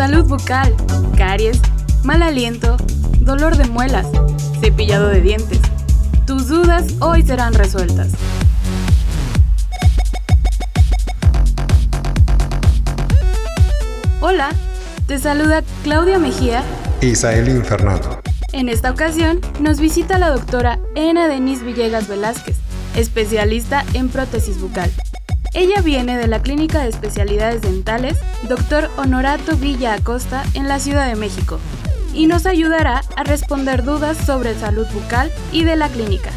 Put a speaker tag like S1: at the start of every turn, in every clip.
S1: Salud bucal, caries, mal aliento, dolor de muelas, cepillado de dientes. Tus dudas hoy serán resueltas. Hola, te saluda Claudia Mejía.
S2: Isaelin Fernando.
S1: En esta ocasión nos visita la doctora Ena Denise Villegas Velázquez, especialista en prótesis bucal. Ella viene de la Clínica de Especialidades Dentales Dr. Honorato Villa Acosta en la Ciudad de México y nos ayudará a responder dudas sobre salud bucal y de la clínica.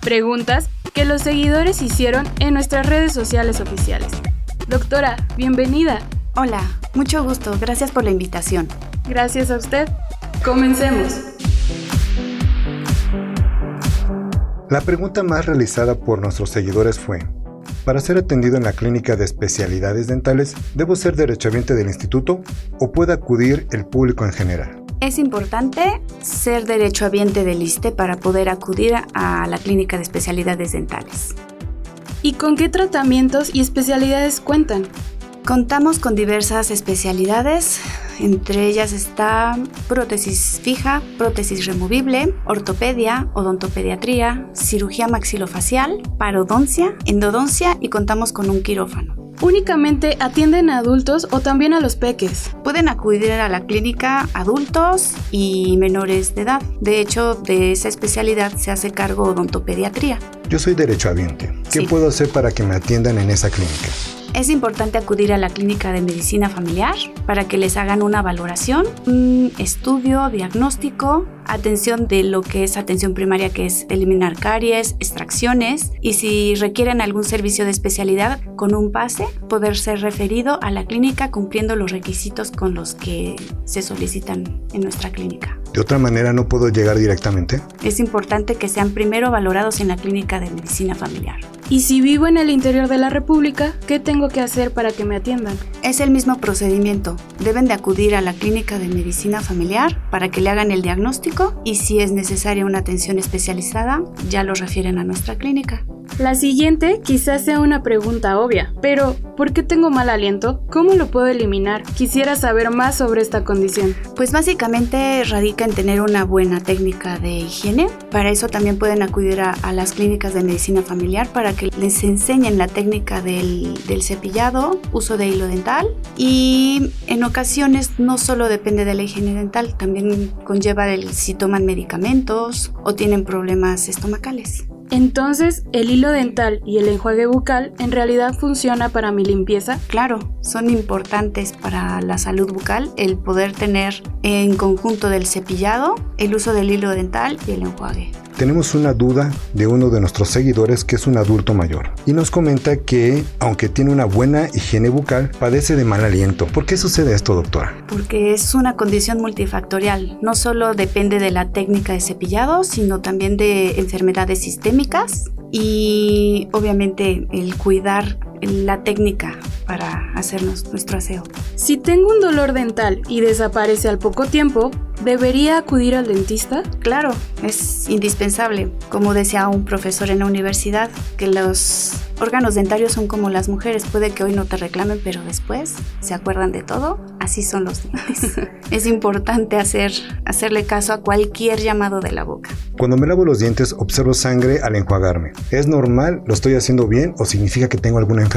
S1: Preguntas que los seguidores hicieron en nuestras redes sociales oficiales. Doctora, bienvenida.
S3: Hola, mucho gusto, gracias por la invitación.
S1: Gracias a usted. Comencemos.
S2: La pregunta más realizada por nuestros seguidores fue, para ser atendido en la clínica de especialidades dentales, ¿debo ser derechohabiente del instituto o puede acudir el público en general?
S3: Es importante ser derechohabiente del ISTE para poder acudir a la clínica de especialidades dentales.
S1: ¿Y con qué tratamientos y especialidades cuentan?
S3: Contamos con diversas especialidades, entre ellas está prótesis fija, prótesis removible, ortopedia, odontopediatría, cirugía maxilofacial, parodoncia, endodoncia y contamos con un quirófano.
S1: ¿Únicamente atienden a adultos o también a los peques?
S3: Pueden acudir a la clínica adultos y menores de edad. De hecho, de esa especialidad se hace cargo odontopediatría.
S2: Yo soy derechohabiente. ¿Qué
S3: Sí.
S2: puedo hacer para que me atiendan en esa clínica?
S3: Es importante acudir a la clínica de medicina familiar para que les hagan una valoración, un estudio, diagnóstico, atención de lo que es atención primaria, que es eliminar caries, extracciones, y si requieren algún servicio de especialidad, con un pase, poder ser referido a la clínica cumpliendo los requisitos con los que se solicitan en nuestra clínica.
S2: ¿De otra manera no puedo llegar directamente?
S3: Es importante que sean primero valorados en la clínica de medicina familiar.
S1: Y si vivo en el interior de la República, ¿qué tengo que hacer para que me atiendan?
S3: Es el mismo procedimiento. Deben de acudir a la clínica de medicina familiar para que le hagan el diagnóstico y si es necesaria una atención especializada, ya lo refieren a nuestra clínica.
S1: La siguiente quizás sea una pregunta obvia, pero ¿por qué tengo mal aliento? ¿Cómo lo puedo eliminar? Quisiera saber más sobre esta condición.
S3: Pues básicamente radica en tener una buena técnica de higiene. Para eso también pueden acudir a, las clínicas de medicina familiar para que les enseñen la técnica del, cepillado, uso de hilo dental y en ocasiones no solo depende de la higiene dental, también conlleva si toman medicamentos o tienen problemas estomacales.
S1: Entonces, ¿el hilo dental y el enjuague bucal en realidad funciona para mi limpieza?
S3: Claro, son importantes para la salud bucal el poder tener en conjunto del cepillado, el uso del hilo dental y el enjuague.
S2: Tenemos una duda de uno de nuestros seguidores que es un adulto mayor y nos comenta que, aunque tiene una buena higiene bucal, padece de mal aliento. ¿Por qué sucede esto, doctora?
S3: Porque es una condición multifactorial. No solo depende de la técnica de cepillado, sino también de enfermedades sistémicas y obviamente el cuidar la técnica para hacernos nuestro aseo.
S1: Si tengo un dolor dental y desaparece al poco tiempo, ¿debería acudir al dentista?
S3: Claro, es indispensable. Como decía un profesor en la universidad, que los órganos dentarios son como las mujeres. Puede que hoy no te reclamen, pero después se acuerdan de todo. Así son los dientes. es importante hacer, hacerle caso a cualquier llamado de la boca.
S2: Cuando me lavo los dientes observo sangre al enjuagarme. ¿Es normal? ¿Lo estoy haciendo bien o significa que tengo alguna enfermedad?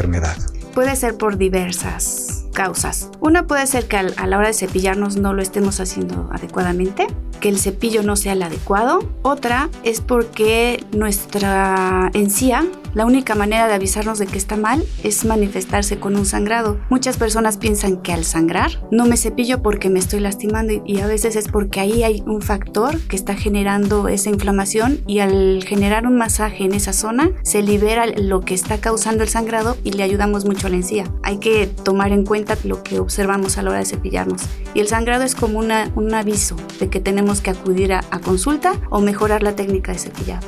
S3: Puede ser por diversas causas. Una puede ser que a la hora de cepillarnos no lo estemos haciendo adecuadamente, que el cepillo no sea el adecuado. Otra es porque nuestra encía, La única manera de avisarnos de que está mal es manifestarse con un sangrado. Muchas personas piensan que al sangrar no me cepillo porque me estoy lastimando y a veces es porque ahí hay un factor que está generando esa inflamación y al generar un masaje en esa zona se libera lo que está causando el sangrado y le ayudamos mucho a la encía. Hay que tomar en cuenta lo que observamos a la hora de cepillarnos. Y el sangrado es como un aviso de que tenemos que acudir a, a consulta o mejorar la técnica de cepillado.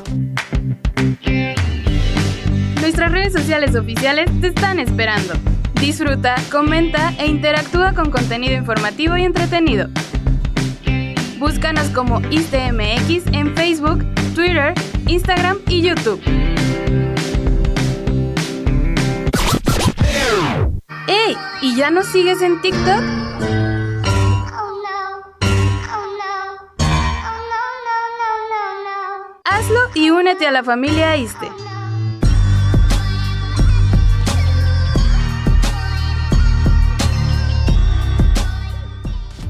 S1: Nuestras redes sociales oficiales te están esperando. Disfruta, comenta e interactúa con contenido informativo y entretenido. Búscanos como ISTMX en Facebook, Twitter, Instagram y YouTube. ¡Ey! ¿Y ya nos sigues en TikTok? Hazlo y únete a la familia ISTE.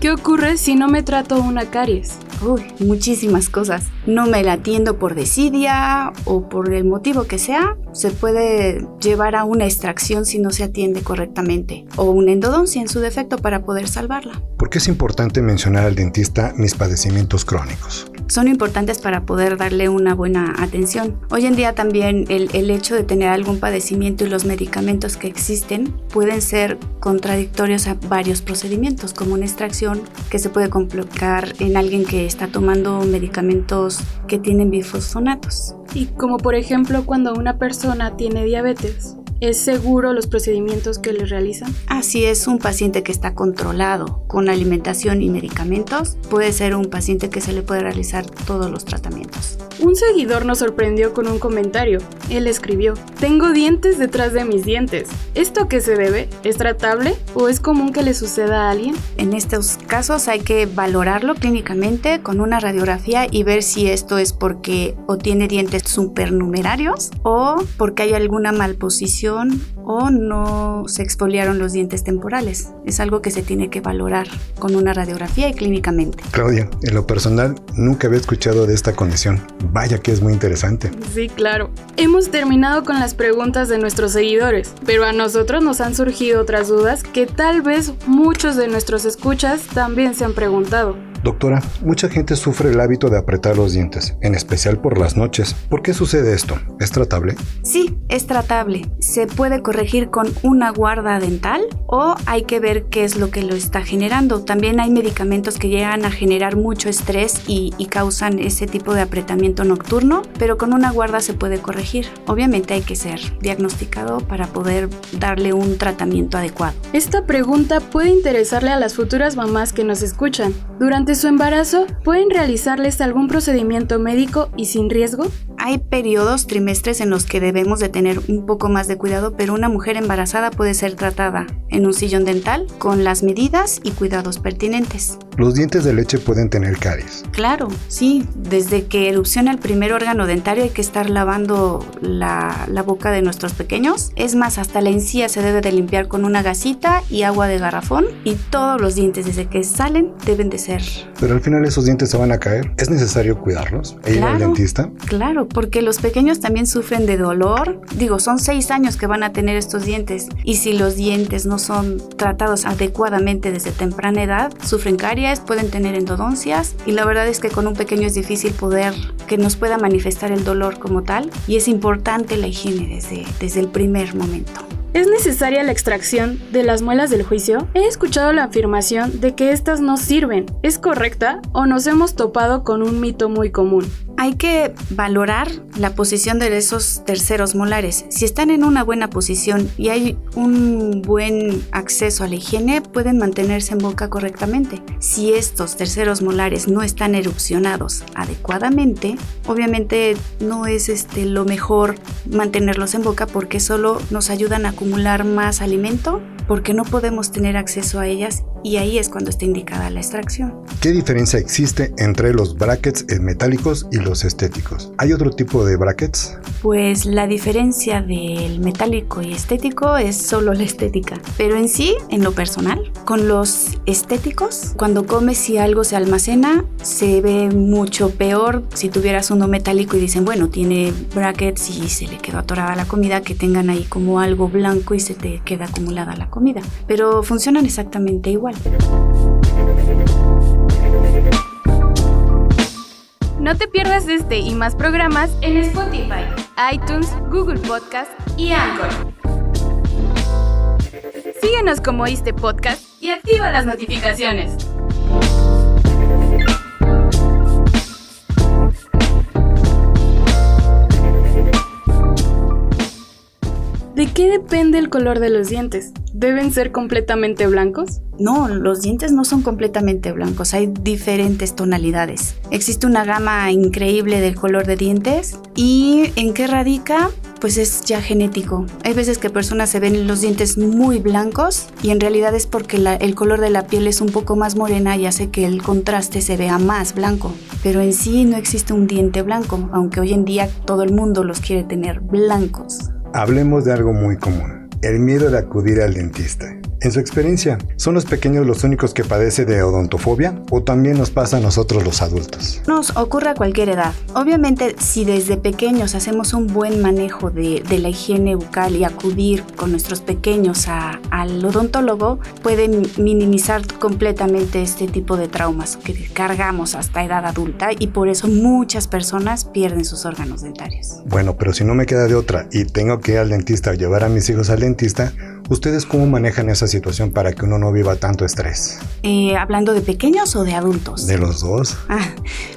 S1: ¿Qué ocurre si no me trato una caries?
S3: Uy, muchísimas cosas. No me la atiendo por desidia o por el motivo que sea, se puede llevar a una extracción si no se atiende correctamente o una endodoncia en su defecto para poder salvarla.
S2: ¿Por qué es importante mencionar al dentista mis padecimientos crónicos?
S3: Son importantes para poder darle una buena atención. Hoy en día también el, el hecho de tener algún padecimiento y los medicamentos que existen pueden ser contradictorios a varios procedimientos, como una extracción que se puede complicar en alguien que está tomando medicamentos que tienen bifosfonatos.
S1: Y como por ejemplo cuando una persona tiene diabetes, ¿es seguro los procedimientos que le realizan?
S3: Así es, un paciente que está controlado con alimentación y medicamentos puede ser un paciente que se le puede realizar todos los tratamientos.
S1: Un seguidor nos sorprendió con un comentario. Él escribió, tengo dientes detrás de mis dientes. ¿Esto a qué se debe? ¿Es tratable o es común que le suceda a alguien?
S3: En estos casos hay que valorarlo clínicamente con una radiografía y ver si esto es porque o tiene dientes supernumerarios o porque hay alguna malposición información o no se exfoliaron los dientes temporales. Es algo que se tiene que valorar con una radiografía y clínicamente.
S2: Claudia, en lo personal nunca había escuchado de esta condición. Vaya que es muy interesante.
S1: Sí, claro. Hemos terminado con las preguntas de nuestros seguidores, pero a nosotros nos han surgido otras dudas que tal vez muchos de nuestros escuchas también se han preguntado.
S2: Doctora, mucha gente sufre el hábito de apretar los dientes, en especial por las noches. ¿Por qué sucede esto? ¿Es tratable?
S3: Sí, es tratable. Se puede corregir con una guarda dental o hay que ver qué es lo que lo está generando. También hay medicamentos que llegan a generar mucho estrés y, y causan ese tipo de apretamiento nocturno, pero con una guarda se puede corregir. Obviamente hay que ser diagnosticado para poder darle un tratamiento adecuado.
S1: Esta pregunta puede interesarle a las futuras mamás que nos escuchan. Durante su embarazo, ¿pueden realizarles algún procedimiento médico y sin riesgo?
S3: Hay periodos, trimestres en los que debemos de tener un poco más de cuidado, pero una mujer embarazada puede ser tratada en un sillón dental con las medidas y cuidados pertinentes.
S2: Los dientes de leche pueden tener caries.
S3: Claro, sí, desde que erupciona el primer órgano dentario hay que estar lavando la, la boca de nuestros pequeños. Es más, hasta la encía se debe de limpiar con una gasita y agua de garrafón y todos los dientes desde que salen deben de ser
S2: Pero al final esos dientes se van a caer. ¿Es necesario cuidarlos? ¿E ir al dentista?
S3: Claro, porque los pequeños también sufren de dolor. Digo, son seis años que van a tener estos dientes y si los dientes no son tratados adecuadamente desde temprana edad, sufren caries, pueden tener endodoncias y la verdad es que con un pequeño es difícil poder que nos pueda manifestar el dolor como tal y es importante la higiene desde, desde el primer momento.
S1: ¿Es necesaria la extracción de las muelas del juicio? He escuchado la afirmación de que estas no sirven. ¿Es correcta o nos hemos topado con un mito muy común?
S3: Hay que valorar la posición de esos terceros molares. Si están en una buena posición y hay un buen acceso a la higiene, pueden mantenerse en boca correctamente. Si estos terceros molares no están erupcionados adecuadamente, obviamente no es este, lo mejor mantenerlos en boca porque solo nos ayudan a acumular más alimento porque no podemos tener acceso a ellas y ahí es cuando está indicada la extracción.
S2: ¿Qué diferencia existe entre los brackets metálicos y los estéticos? ¿Hay otro tipo de brackets?
S3: Pues la diferencia del metálico y estético es solo la estética, pero en sí, en lo personal, con los estéticos, cuando comes y algo se almacena, se ve mucho peor si tuvieras uno metálico y dicen, bueno, tiene brackets y se le quedó atorada la comida, que tengan ahí como algo blanco y se te queda acumulada la comida, pero funcionan exactamente igual.
S1: No te pierdas este y más programas en Spotify, iTunes, Google Podcast y Anchor. Síguenos como este podcast y activa las notificaciones. ¿De qué depende el color de los dientes? ¿Deben ser completamente blancos?
S3: No, los dientes no son completamente blancos, hay diferentes tonalidades. Existe una gama increíble del color de dientes y ¿en qué radica? Pues es ya genético. Hay veces que personas se ven los dientes muy blancos y en realidad es porque el color de la piel es un poco más morena y hace que el contraste se vea más blanco. Pero en sí no existe un diente blanco, aunque hoy en día todo el mundo los quiere tener blancos.
S2: Hablemos de algo muy común, el miedo de acudir al dentista. En su experiencia, ¿son los pequeños los únicos que padecen de odontofobia o también nos pasa a nosotros los adultos?
S3: Nos ocurre a cualquier edad. Obviamente, si desde pequeños hacemos un buen manejo de, la higiene bucal y acudir con nuestros pequeños al odontólogo, pueden minimizar completamente este tipo de traumas que cargamos hasta edad adulta y por eso muchas personas pierden sus órganos dentarios.
S2: Bueno, pero si no me queda de otra y tengo que ir al dentista o llevar a mis hijos al dentista, ¿Ustedes cómo manejan esa situación para que uno no viva tanto estrés?
S3: Eh, ¿Hablando de pequeños o de adultos?
S2: De los dos.
S3: Ah,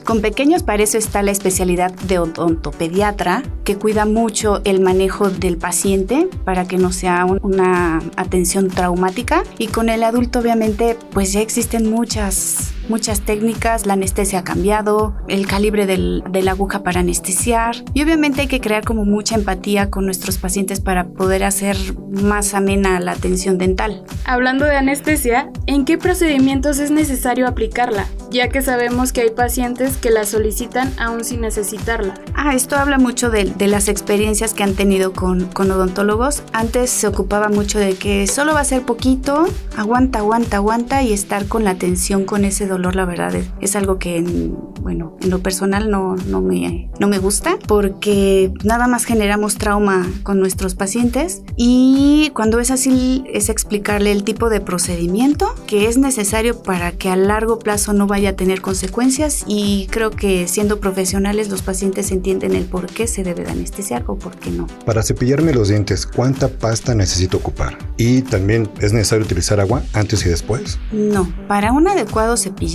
S3: con pequeños para eso está la especialidad de odontopediatra, que cuida mucho el manejo del paciente para que no sea una atención traumática. Y con el adulto obviamente pues ya existen muchas muchas técnicas, la anestesia ha cambiado, el calibre del, de la aguja para anestesiar y obviamente hay que crear como mucha empatía con nuestros pacientes para poder hacer más amena la atención dental.
S1: Hablando de anestesia, ¿en qué procedimientos es necesario aplicarla? Ya que sabemos que hay pacientes que la solicitan aún sin necesitarla.
S3: Ah, esto habla mucho de, las experiencias que han tenido con, con odontólogos. Antes se ocupaba mucho de que solo va a ser poquito, aguanta, aguanta, aguanta y estar con la atención con ese dolor la verdad, es, algo que, bueno, en lo personal no, no, me, no me gusta porque nada más generamos trauma con nuestros pacientes y cuando es así es explicarle el tipo de procedimiento que es necesario para que a largo plazo no vaya a tener consecuencias y creo que siendo profesionales los pacientes entienden el por qué se debe de anestesiar o por qué no.
S2: Para cepillarme los dientes, ¿cuánta pasta necesito ocupar? Y también es necesario utilizar agua antes y después.
S3: No, para un adecuado cepillo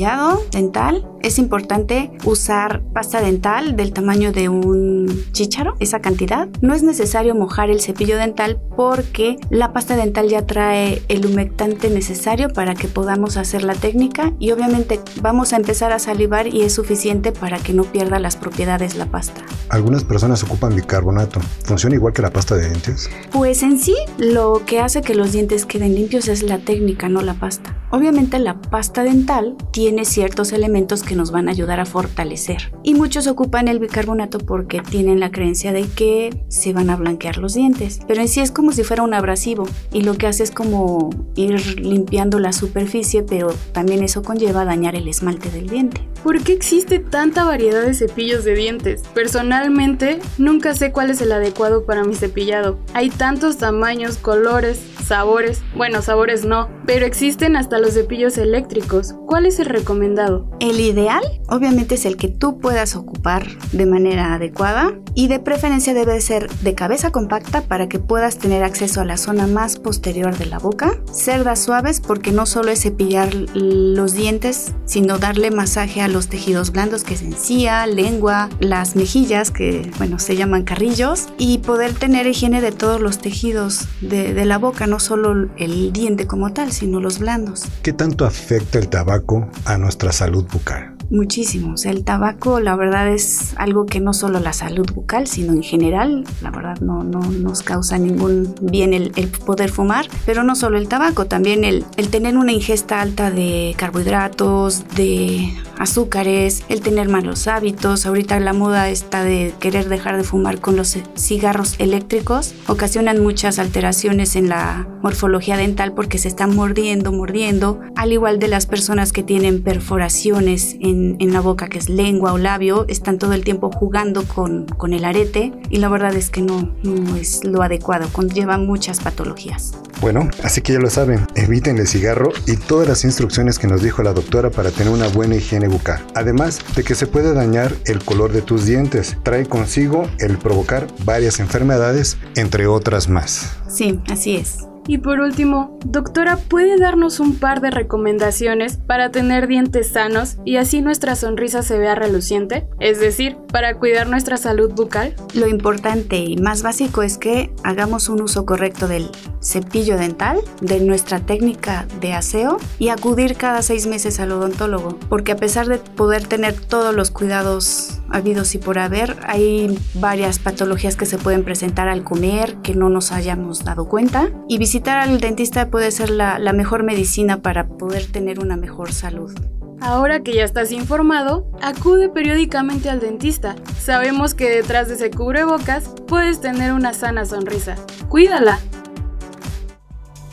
S3: dental, es importante usar pasta dental del tamaño de un chícharo, esa cantidad. No es necesario mojar el cepillo dental porque la pasta dental ya trae el humectante necesario para que podamos hacer la técnica y obviamente vamos a empezar a salivar y es suficiente para que no pierda las propiedades la pasta.
S2: Algunas personas ocupan bicarbonato. ¿Funciona igual que la pasta de dientes?
S3: Pues en sí, lo que hace que los dientes queden limpios es la técnica, no la pasta. Obviamente la pasta dental tiene ciertos elementos que nos van a ayudar a fortalecer. Y muchos ocupan el bicarbonato porque tienen la creencia de que se van a blanquear los dientes. Pero en sí es como si fuera un abrasivo y lo que hace es como ir limpiando la superficie, pero también eso conlleva dañar el esmalte del diente.
S1: ¿Por qué existe tanta variedad de cepillos de dientes? Personalmente, nunca sé cuál es el adecuado para mi cepillado. Hay tantos tamaños, colores, sabores. Bueno, sabores no, pero existen hasta los cepillos eléctricos. ¿Cuál es el recomendado?
S3: El ideal, obviamente, es el que tú puedas ocupar de manera adecuada y de preferencia debe ser de cabeza compacta para que puedas tener acceso a la zona más posterior de la boca. Cerdas suaves porque no solo es cepillar los dientes, sino darle masaje a los tejidos blandos que es encía, lengua, las mejillas que, bueno, se llaman carrillos y poder tener higiene de todos los tejidos de, de la boca, no solo el diente como tal, sino los blandos.
S2: ¿Qué tanto afecta el tabaco a nuestra salud bucal?
S3: Muchísimo. O sea, el tabaco, la verdad, es algo que no solo la salud bucal, sino en general, la verdad, no, no nos causa ningún bien el, poder fumar. Pero no solo el tabaco, también el, el tener una ingesta alta de carbohidratos, de azúcares, el tener malos hábitos. Ahorita la moda está de querer dejar de fumar con los cigarros eléctricos. Ocasionan muchas alteraciones en la morfología dental porque se están mordiendo, mordiendo, al igual de las personas que tienen perforaciones en, la boca, que es lengua o labio, están todo el tiempo jugando con, con el arete y la verdad es que no, no es lo adecuado, conlleva muchas patologías.
S2: Bueno, así que ya lo saben, eviten el cigarro y todas las instrucciones que nos dijo la doctora para tener una buena higiene bucal. Además de que se puede dañar el color de tus dientes, trae consigo el provocar varias enfermedades, entre otras más.
S3: Sí, así es.
S1: Y por último, doctora, ¿puede darnos un par de recomendaciones para tener dientes sanos y así nuestra sonrisa se vea reluciente? Es decir, para cuidar nuestra salud bucal.
S3: Lo importante y más básico es que hagamos un uso correcto del cepillo dental, de nuestra técnica de aseo y acudir cada seis meses al odontólogo, porque a pesar de poder tener todos los cuidados habidos y por haber, hay varias patologías que se pueden presentar al comer que no nos hayamos dado cuenta y visitar al dentista puede ser la, la mejor medicina para poder tener una mejor salud.
S1: Ahora que ya estás informado, acude periódicamente al dentista. Sabemos que detrás de ese cubrebocas puedes tener una sana sonrisa. Cuídala.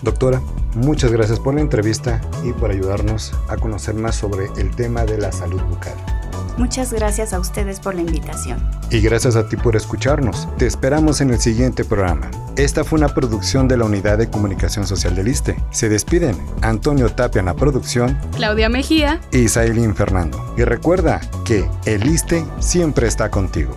S2: Doctora, muchas gracias por la entrevista y por ayudarnos a conocer más sobre el tema de la salud bucal.
S3: Muchas gracias a ustedes por la invitación.
S2: Y gracias a ti por escucharnos. Te esperamos en el siguiente programa. Esta fue una producción de la Unidad de Comunicación Social del ISTE. Se despiden Antonio Tapia en la producción,
S1: Claudia Mejía
S2: y Sailin Fernando. Y recuerda que el ISTE siempre está contigo.